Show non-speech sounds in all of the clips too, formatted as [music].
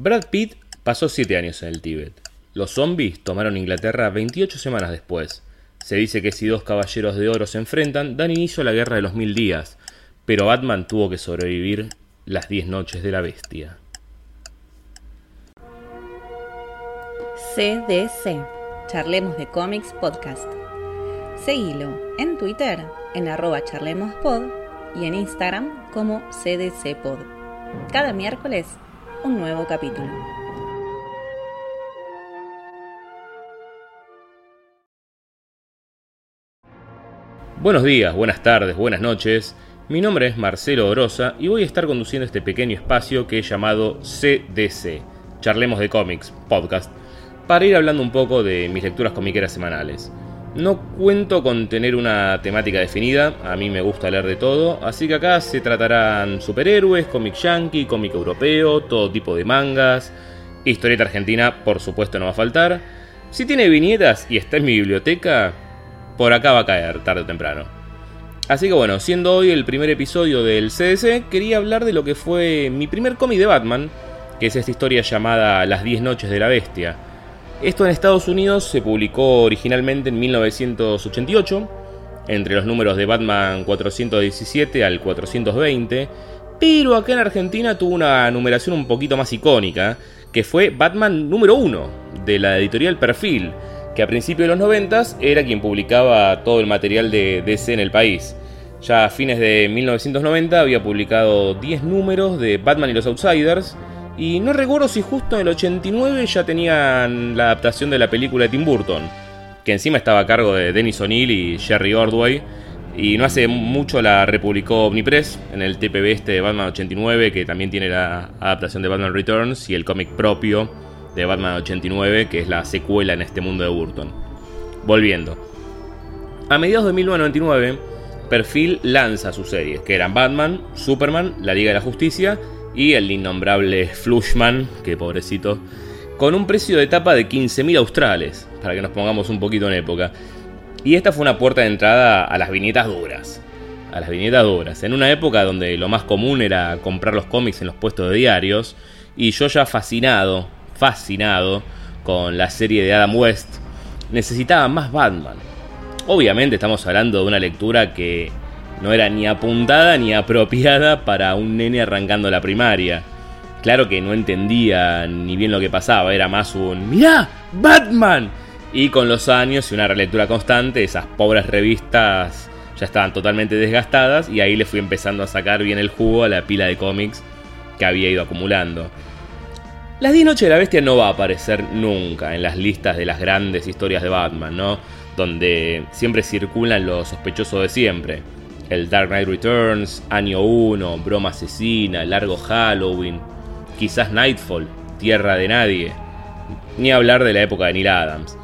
Brad Pitt pasó 7 años en el Tíbet. Los zombies tomaron Inglaterra 28 semanas después. Se dice que si dos caballeros de oro se enfrentan, dan inicio a la guerra de los mil días, pero Batman tuvo que sobrevivir las 10 noches de la bestia. CDC, Charlemos de Cómics Podcast. Seguilo en Twitter en arroba charlemospod y en Instagram como CDCpod. Cada miércoles, un nuevo capítulo. Buenos días, buenas tardes, buenas noches. Mi nombre es Marcelo Orosa y voy a estar conduciendo este pequeño espacio que he llamado CDC, Charlemos de Cómics, podcast, para ir hablando un poco de mis lecturas comiqueras semanales. No cuento con tener una temática definida, a mí me gusta leer de todo, así que acá se tratarán superhéroes, cómic yankee, cómic europeo, todo tipo de mangas, historieta argentina por supuesto no va a faltar. Si tiene viñetas y está en mi biblioteca, por acá va a caer tarde o temprano. Así que bueno, siendo hoy el primer episodio del CDC, quería hablar de lo que fue mi primer cómic de Batman, que es esta historia llamada Las 10 noches de la bestia esto en Estados Unidos se publicó originalmente en 1988, entre los números de Batman 417 al 420, pero acá en Argentina tuvo una numeración un poquito más icónica, que fue Batman número 1, de la editorial Perfil, que a principios de los 90 era quien publicaba todo el material de DC en el país. Ya a fines de 1990 había publicado 10 números de Batman y los Outsiders, y no recuerdo si justo en el 89 ya tenían la adaptación de la película de Tim Burton, que encima estaba a cargo de Dennis O'Neill y Jerry Ordway. Y no hace mucho la republicó Omnipress en el TPB este de Batman 89, que también tiene la adaptación de Batman Returns y el cómic propio de Batman 89, que es la secuela en este mundo de Burton. Volviendo. A mediados de 1999, Perfil lanza sus series, que eran Batman, Superman, La Liga de la Justicia y el innombrable Flushman, que pobrecito, con un precio de tapa de 15.000 australes, para que nos pongamos un poquito en época. Y esta fue una puerta de entrada a las viñetas duras. A las viñetas duras. En una época donde lo más común era comprar los cómics en los puestos de diarios. Y yo ya fascinado, fascinado con la serie de Adam West, necesitaba más Batman. Obviamente estamos hablando de una lectura que no era ni apuntada ni apropiada para un nene arrancando la primaria. Claro que no entendía ni bien lo que pasaba, era más un ¡Mirá! ¡Batman! Y con los años y una relectura constante, esas pobres revistas ya estaban totalmente desgastadas y ahí le fui empezando a sacar bien el jugo a la pila de cómics que había ido acumulando. Las 10 noches de la bestia no va a aparecer nunca en las listas de las grandes historias de Batman, ¿no? Donde siempre circulan los sospechosos de siempre el Dark Knight Returns, Año 1, Broma Asesina, Largo Halloween, quizás Nightfall, Tierra de Nadie, ni hablar de la época de Neil Adams.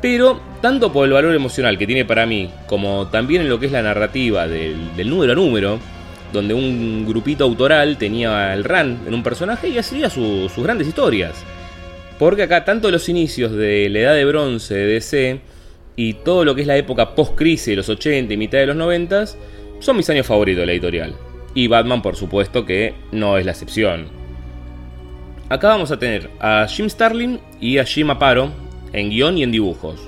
Pero, tanto por el valor emocional que tiene para mí, como también en lo que es la narrativa del, número a número, donde un grupito autoral tenía el run en un personaje y hacía sus grandes historias. Porque acá, tanto los inicios de la edad de bronce de DC y todo lo que es la época post-crisis de los 80 y mitad de los 90, son mis años favoritos de la editorial. Y Batman, por supuesto, que no es la excepción. Acá vamos a tener a Jim Starlin y a Jim Aparo en guion y en dibujos.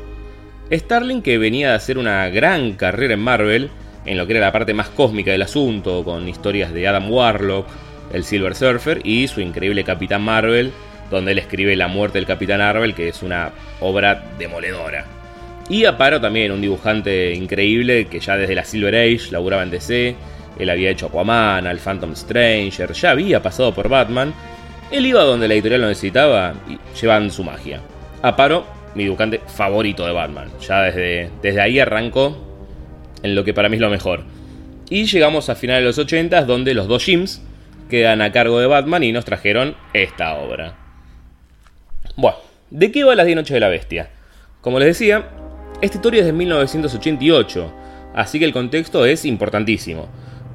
Starling, que venía de hacer una gran carrera en Marvel, en lo que era la parte más cósmica del asunto, con historias de Adam Warlock, el Silver Surfer y su increíble Capitán Marvel, donde él escribe La muerte del Capitán Marvel, que es una obra demoledora. Y Aparo también, un dibujante increíble que ya desde la Silver Age laburaba en DC. Él había hecho Aquaman, al Phantom Stranger, ya había pasado por Batman. Él iba donde la editorial lo necesitaba y llevan su magia. Aparo, mi dibujante favorito de Batman. Ya desde, desde ahí arrancó en lo que para mí es lo mejor. Y llegamos a finales de los 80 donde los dos Jims quedan a cargo de Batman y nos trajeron esta obra. Bueno, ¿de qué va las 10 noches de la bestia? Como les decía, esta historia es de 1988, así que el contexto es importantísimo.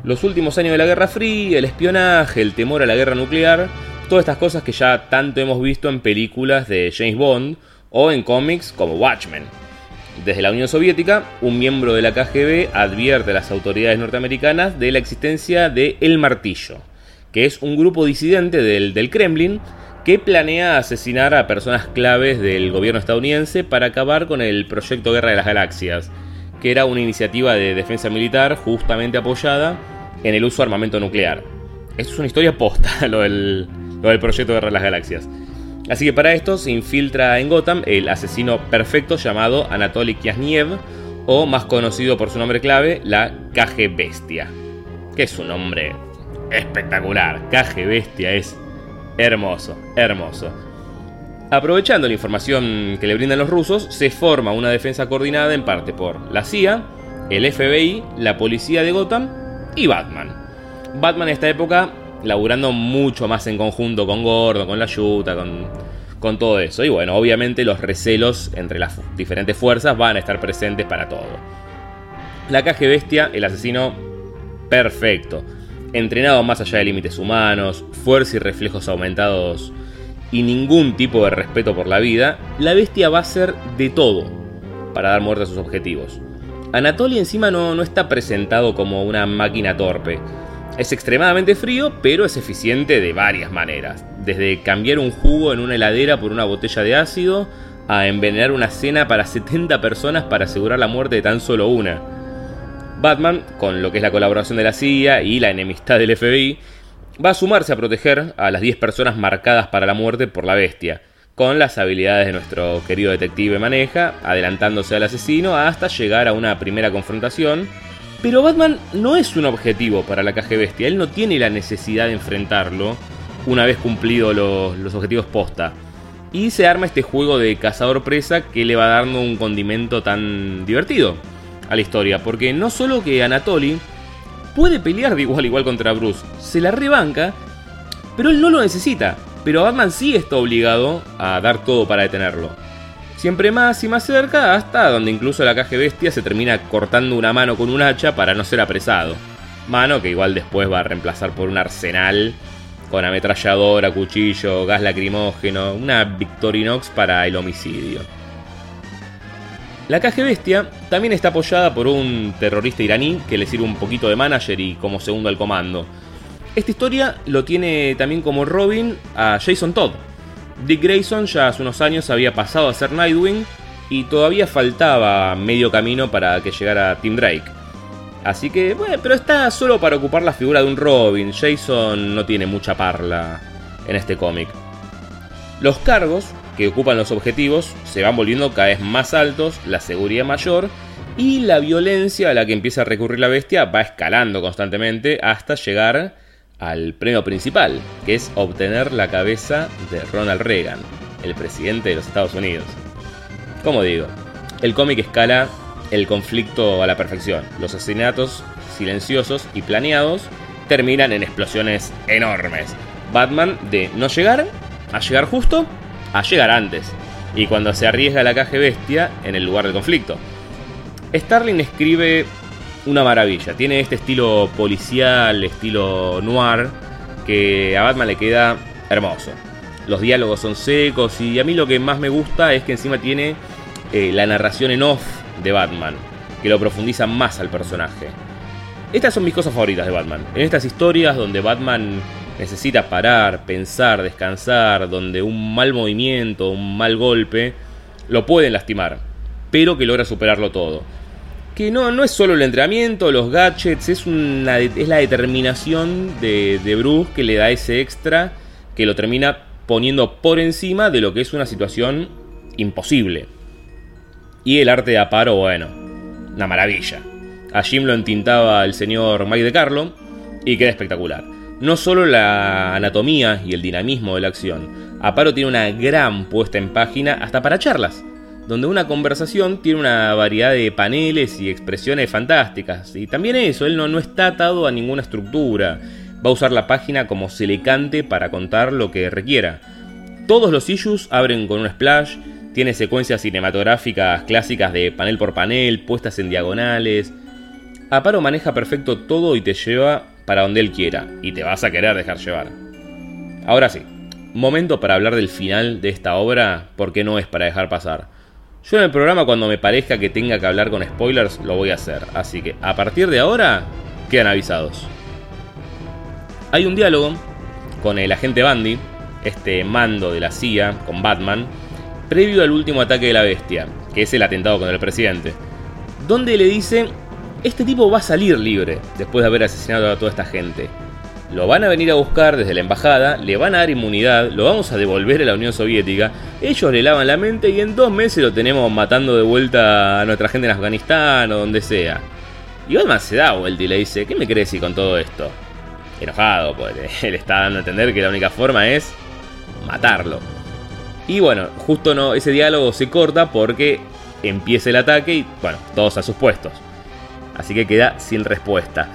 Los últimos años de la Guerra Fría, el espionaje, el temor a la guerra nuclear, todas estas cosas que ya tanto hemos visto en películas de James Bond o en cómics como Watchmen. Desde la Unión Soviética, un miembro de la KGB advierte a las autoridades norteamericanas de la existencia de El Martillo, que es un grupo disidente del, del Kremlin que planea asesinar a personas claves del gobierno estadounidense para acabar con el proyecto Guerra de las Galaxias, que era una iniciativa de defensa militar justamente apoyada en el uso de armamento nuclear. Esto es una historia posta, [laughs] lo del, proyecto Guerra de las Galaxias. Así que para esto se infiltra en Gotham el asesino perfecto llamado Anatoly Kiasniev, o más conocido por su nombre clave, la Caje Bestia. Que es un nombre espectacular. Caje Bestia es hermoso, hermoso. Aprovechando la información que le brindan los rusos, se forma una defensa coordinada en parte por la CIA, el FBI, la policía de Gotham y Batman. Batman en esta época laburando mucho más en conjunto con Gordo, con la Yuta, con, con todo eso. Y bueno, obviamente los recelos entre las diferentes fuerzas van a estar presentes para todo. La caje bestia, el asesino perfecto. Entrenado más allá de límites humanos, fuerza y reflejos aumentados y ningún tipo de respeto por la vida, la bestia va a ser de todo para dar muerte a sus objetivos. Anatoly encima no, no está presentado como una máquina torpe es extremadamente frío, pero es eficiente de varias maneras. Desde cambiar un jugo en una heladera por una botella de ácido, a envenenar una cena para 70 personas para asegurar la muerte de tan solo una. Batman, con lo que es la colaboración de la CIA y la enemistad del FBI, va a sumarse a proteger a las 10 personas marcadas para la muerte por la bestia, con las habilidades de nuestro querido detective maneja, adelantándose al asesino hasta llegar a una primera confrontación pero Batman no es un objetivo para la caja bestia, él no tiene la necesidad de enfrentarlo una vez cumplidos los, objetivos posta. Y se arma este juego de cazador-presa que le va dando un condimento tan divertido a la historia. Porque no solo que Anatoly puede pelear de igual a igual contra Bruce, se la rebanca, pero él no lo necesita. Pero Batman sí está obligado a dar todo para detenerlo. Siempre más y más cerca, hasta donde incluso la caja bestia se termina cortando una mano con un hacha para no ser apresado. Mano que igual después va a reemplazar por un arsenal con ametralladora, cuchillo, gas lacrimógeno, una Victorinox para el homicidio. La caja bestia también está apoyada por un terrorista iraní que le sirve un poquito de manager y como segundo al comando. Esta historia lo tiene también como Robin a Jason Todd, Dick Grayson ya hace unos años había pasado a ser Nightwing y todavía faltaba medio camino para que llegara Tim Drake. Así que, bueno, pero está solo para ocupar la figura de un Robin. Jason no tiene mucha parla en este cómic. Los cargos que ocupan los objetivos se van volviendo cada vez más altos, la seguridad mayor y la violencia a la que empieza a recurrir la bestia va escalando constantemente hasta llegar al premio principal, que es obtener la cabeza de Ronald Reagan, el presidente de los Estados Unidos. Como digo, el cómic escala el conflicto a la perfección. Los asesinatos silenciosos y planeados terminan en explosiones enormes. Batman de no llegar a llegar justo a llegar antes. Y cuando se arriesga la caja bestia en el lugar del conflicto. Starling escribe una maravilla. Tiene este estilo policial, estilo noir, que a Batman le queda hermoso. Los diálogos son secos y a mí lo que más me gusta es que encima tiene eh, la narración en off de Batman, que lo profundiza más al personaje. Estas son mis cosas favoritas de Batman. En estas historias donde Batman necesita parar, pensar, descansar, donde un mal movimiento, un mal golpe, lo pueden lastimar, pero que logra superarlo todo que no, no es solo el entrenamiento, los gadgets, es, es la determinación de, de Bruce que le da ese extra que lo termina poniendo por encima de lo que es una situación imposible. Y el arte de Aparo, bueno, una maravilla. A Jim lo entintaba el señor Mike de Carlo y queda espectacular. No solo la anatomía y el dinamismo de la acción, Aparo tiene una gran puesta en página hasta para charlas donde una conversación tiene una variedad de paneles y expresiones fantásticas. Y también eso, él no, no está atado a ninguna estructura. Va a usar la página como se le cante para contar lo que requiera. Todos los issues abren con un splash, tiene secuencias cinematográficas clásicas de panel por panel, puestas en diagonales. Aparo maneja perfecto todo y te lleva para donde él quiera, y te vas a querer dejar llevar. Ahora sí, momento para hablar del final de esta obra, porque no es para dejar pasar. Yo en el programa cuando me parezca que tenga que hablar con spoilers lo voy a hacer, así que a partir de ahora quedan avisados. Hay un diálogo con el agente Bandy este mando de la CIA con Batman, previo al último ataque de la bestia, que es el atentado contra el presidente, donde le dice, este tipo va a salir libre después de haber asesinado a toda esta gente. Lo van a venir a buscar desde la embajada, le van a dar inmunidad, lo vamos a devolver a la Unión Soviética, ellos le lavan la mente y en dos meses lo tenemos matando de vuelta a nuestra gente en Afganistán o donde sea. Y Batman se da vuelta y le dice, ¿qué me crees con todo esto? Enojado, pues [laughs] él está dando a entender que la única forma es matarlo. Y bueno, justo no, ese diálogo se corta porque empieza el ataque y bueno, todos a sus puestos. Así que queda sin respuesta.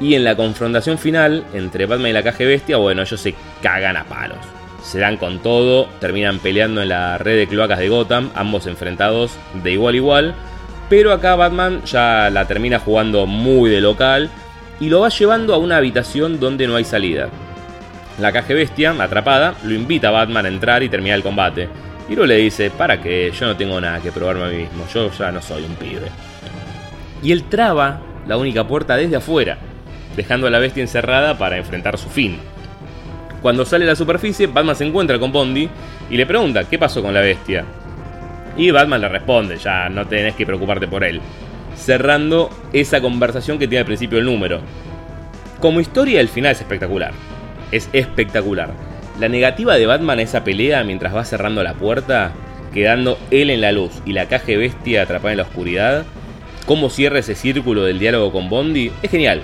Y en la confrontación final entre Batman y la caja bestia, bueno, ellos se cagan a palos. Se dan con todo, terminan peleando en la red de cloacas de Gotham, ambos enfrentados de igual a igual. Pero acá Batman ya la termina jugando muy de local y lo va llevando a una habitación donde no hay salida. La caja bestia, atrapada, lo invita a Batman a entrar y terminar el combate. Y luego le dice, para que yo no tengo nada que probarme a mí mismo, yo ya no soy un pibe. Y él traba la única puerta desde afuera dejando a la bestia encerrada para enfrentar su fin. Cuando sale a la superficie, Batman se encuentra con Bondi y le pregunta qué pasó con la bestia. Y Batman le responde, ya no tenés que preocuparte por él, cerrando esa conversación que tiene al principio el número. Como historia, el final es espectacular. Es espectacular. La negativa de Batman a esa pelea mientras va cerrando la puerta, quedando él en la luz y la caja bestia atrapada en la oscuridad, cómo cierra ese círculo del diálogo con Bondi, es genial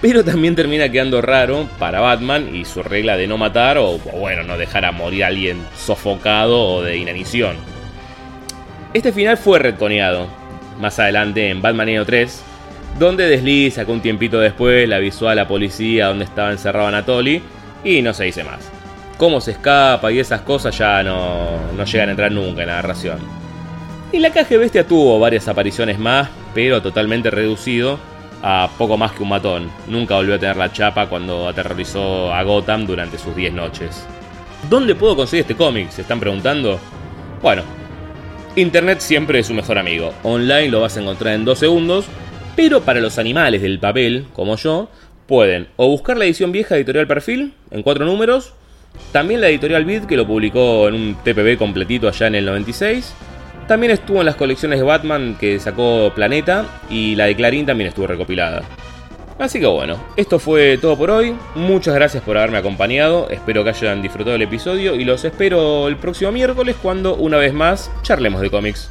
pero también termina quedando raro para Batman y su regla de no matar o, bueno, no dejar a morir a alguien sofocado o de inanición. Este final fue retconeado más adelante en Batman Año 3, donde desliza que un tiempito después la avisó a la policía donde estaba encerrado Anatoly y no se dice más. Cómo se escapa y esas cosas ya no, no llegan a entrar nunca en la narración. Y la caja bestia tuvo varias apariciones más, pero totalmente reducido a poco más que un matón. Nunca volvió a tener la chapa cuando aterrorizó a Gotham durante sus 10 noches. ¿Dónde puedo conseguir este cómic? Se están preguntando. Bueno, Internet siempre es su mejor amigo. Online lo vas a encontrar en 2 segundos, pero para los animales del papel, como yo, pueden o buscar la edición vieja de Editorial Perfil, en 4 números, también la Editorial Vid, que lo publicó en un TPB completito allá en el 96, también estuvo en las colecciones de Batman que sacó Planeta y la de Clarín también estuvo recopilada. Así que bueno, esto fue todo por hoy. Muchas gracias por haberme acompañado. Espero que hayan disfrutado el episodio y los espero el próximo miércoles cuando una vez más charlemos de cómics.